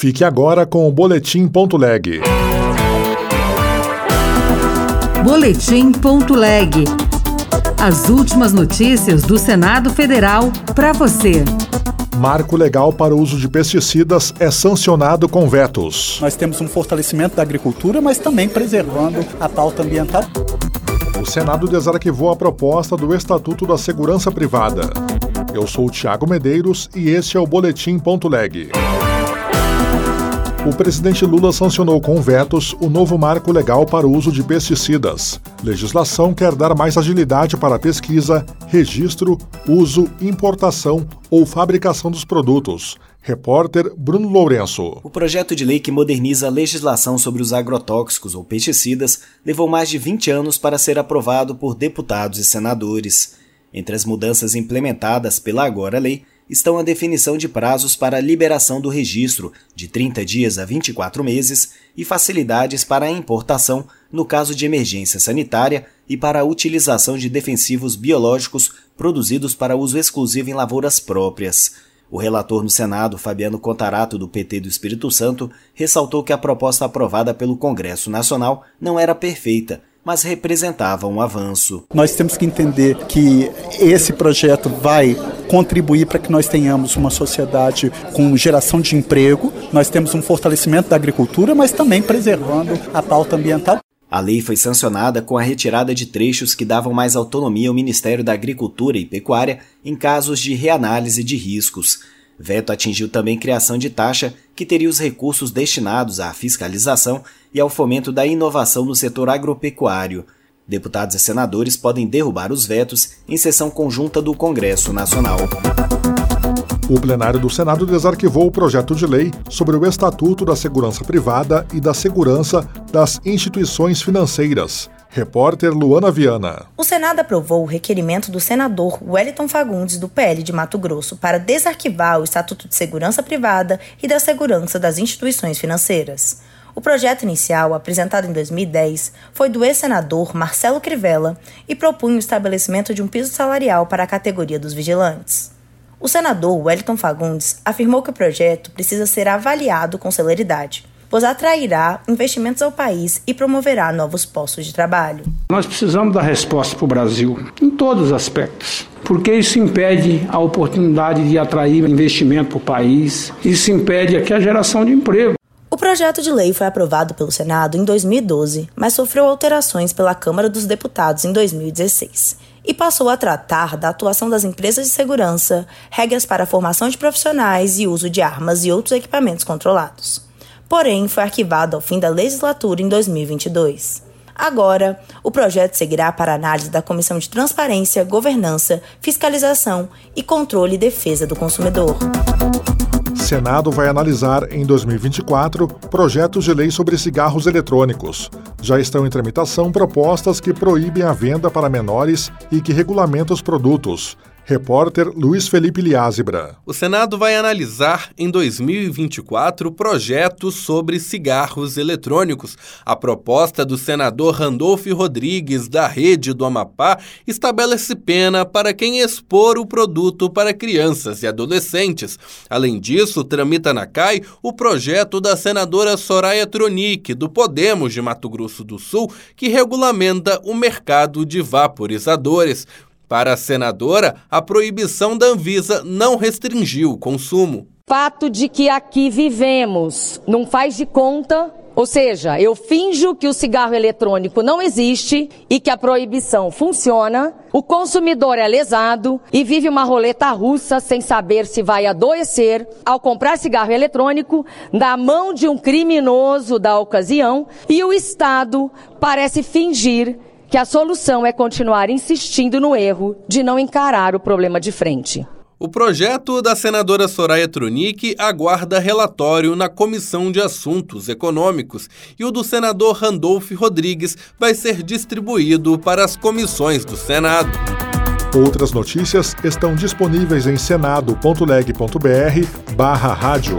Fique agora com o Boletim.leg. Boletim.leg. As últimas notícias do Senado Federal para você. Marco legal para o uso de pesticidas é sancionado com vetos. Nós temos um fortalecimento da agricultura, mas também preservando a pauta ambiental. O Senado desarquivou a proposta do Estatuto da Segurança Privada. Eu sou o Tiago Medeiros e este é o Boletim.leg. O presidente Lula sancionou com vetos o novo marco legal para o uso de pesticidas. Legislação quer dar mais agilidade para a pesquisa, registro, uso, importação ou fabricação dos produtos. Repórter Bruno Lourenço. O projeto de lei que moderniza a legislação sobre os agrotóxicos ou pesticidas levou mais de 20 anos para ser aprovado por deputados e senadores. Entre as mudanças implementadas pela agora lei estão a definição de prazos para a liberação do registro, de 30 dias a 24 meses, e facilidades para a importação no caso de emergência sanitária e para a utilização de defensivos biológicos produzidos para uso exclusivo em lavouras próprias. O relator no Senado, Fabiano Contarato, do PT do Espírito Santo, ressaltou que a proposta aprovada pelo Congresso Nacional não era perfeita, mas representava um avanço. Nós temos que entender que esse projeto vai contribuir para que nós tenhamos uma sociedade com geração de emprego, nós temos um fortalecimento da agricultura, mas também preservando a pauta ambiental. A lei foi sancionada com a retirada de trechos que davam mais autonomia ao Ministério da Agricultura e Pecuária em casos de reanálise de riscos. Veto atingiu também criação de taxa que teria os recursos destinados à fiscalização e ao fomento da inovação no setor agropecuário. Deputados e senadores podem derrubar os vetos em sessão conjunta do Congresso Nacional. O plenário do Senado desarquivou o projeto de lei sobre o Estatuto da Segurança Privada e da Segurança das Instituições Financeiras. Repórter Luana Viana. O Senado aprovou o requerimento do senador Wellington Fagundes, do PL de Mato Grosso, para desarquivar o Estatuto de Segurança Privada e da Segurança das Instituições Financeiras. O projeto inicial, apresentado em 2010, foi do ex-senador Marcelo Crivella e propunha o estabelecimento de um piso salarial para a categoria dos vigilantes. O senador Wellington Fagundes afirmou que o projeto precisa ser avaliado com celeridade, pois atrairá investimentos ao país e promoverá novos postos de trabalho. Nós precisamos dar resposta para o Brasil em todos os aspectos, porque isso impede a oportunidade de atrair investimento para o país, isso impede aqui a geração de emprego. O projeto de lei foi aprovado pelo Senado em 2012, mas sofreu alterações pela Câmara dos Deputados em 2016 e passou a tratar da atuação das empresas de segurança, regras para a formação de profissionais e uso de armas e outros equipamentos controlados. Porém, foi arquivado ao fim da legislatura em 2022. Agora, o projeto seguirá para análise da Comissão de Transparência, Governança, Fiscalização e Controle e Defesa do Consumidor. Senado vai analisar em 2024 projetos de lei sobre cigarros eletrônicos. Já estão em tramitação propostas que proíbem a venda para menores e que regulamentam os produtos. Repórter Luiz Felipe Liázebra. O Senado vai analisar em 2024 projetos sobre cigarros eletrônicos. A proposta do senador Randolfo Rodrigues, da Rede do Amapá, estabelece pena para quem expor o produto para crianças e adolescentes. Além disso, tramita na CAI o projeto da senadora Soraya Tronic, do Podemos de Mato Grosso do Sul, que regulamenta o mercado de vaporizadores. Para a senadora, a proibição da Anvisa não restringiu o consumo. Fato de que aqui vivemos não faz de conta, ou seja, eu finjo que o cigarro eletrônico não existe e que a proibição funciona. O consumidor é lesado e vive uma roleta russa sem saber se vai adoecer ao comprar cigarro eletrônico na mão de um criminoso da ocasião e o Estado parece fingir que a solução é continuar insistindo no erro de não encarar o problema de frente. O projeto da senadora Soraya Tronic aguarda relatório na Comissão de Assuntos Econômicos e o do senador Randolph Rodrigues vai ser distribuído para as comissões do Senado. Outras notícias estão disponíveis em senado.leg.br barra rádio.